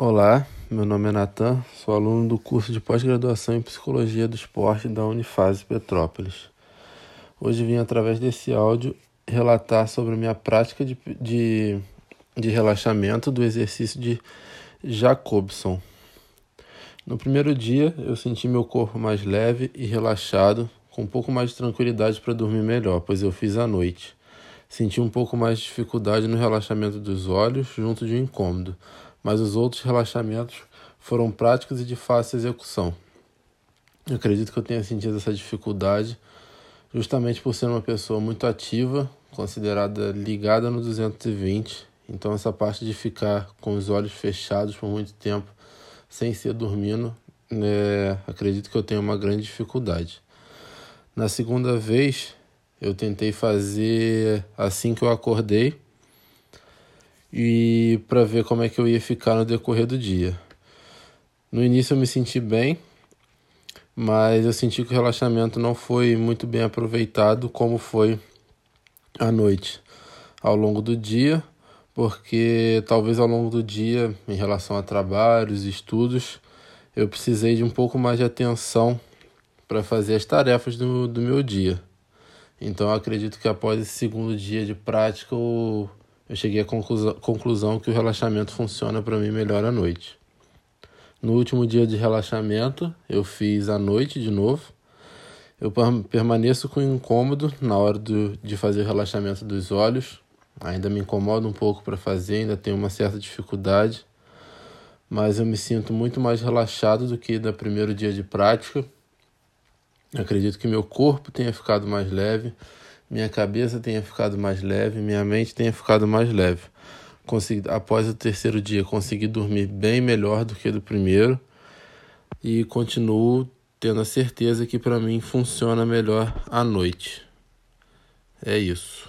Olá, meu nome é Natan, sou aluno do curso de pós-graduação em Psicologia do Esporte da Unifase Petrópolis. Hoje vim, através desse áudio, relatar sobre a minha prática de, de, de relaxamento do exercício de Jacobson. No primeiro dia, eu senti meu corpo mais leve e relaxado, com um pouco mais de tranquilidade para dormir melhor, pois eu fiz à noite. Senti um pouco mais de dificuldade no relaxamento dos olhos, junto de um incômodo mas os outros relaxamentos foram práticos e de fácil execução. Eu acredito que eu tenha sentido essa dificuldade justamente por ser uma pessoa muito ativa, considerada ligada no 220. Então, essa parte de ficar com os olhos fechados por muito tempo, sem ser dormindo, é, acredito que eu tenho uma grande dificuldade. Na segunda vez, eu tentei fazer assim que eu acordei e para ver como é que eu ia ficar no decorrer do dia. No início eu me senti bem, mas eu senti que o relaxamento não foi muito bem aproveitado como foi à noite, ao longo do dia, porque talvez ao longo do dia, em relação a trabalhos, estudos, eu precisei de um pouco mais de atenção para fazer as tarefas do, do meu dia. Então acredito que após esse segundo dia de prática, eu cheguei à conclusão que o relaxamento funciona para mim melhor à noite. No último dia de relaxamento, eu fiz à noite de novo. Eu permaneço com incômodo na hora do, de fazer o relaxamento dos olhos. Ainda me incomoda um pouco para fazer, ainda tenho uma certa dificuldade. Mas eu me sinto muito mais relaxado do que no primeiro dia de prática. acredito que meu corpo tenha ficado mais leve minha cabeça tenha ficado mais leve, minha mente tenha ficado mais leve. Consegui, após o terceiro dia, consegui dormir bem melhor do que do primeiro e continuo tendo a certeza que para mim funciona melhor à noite. É isso.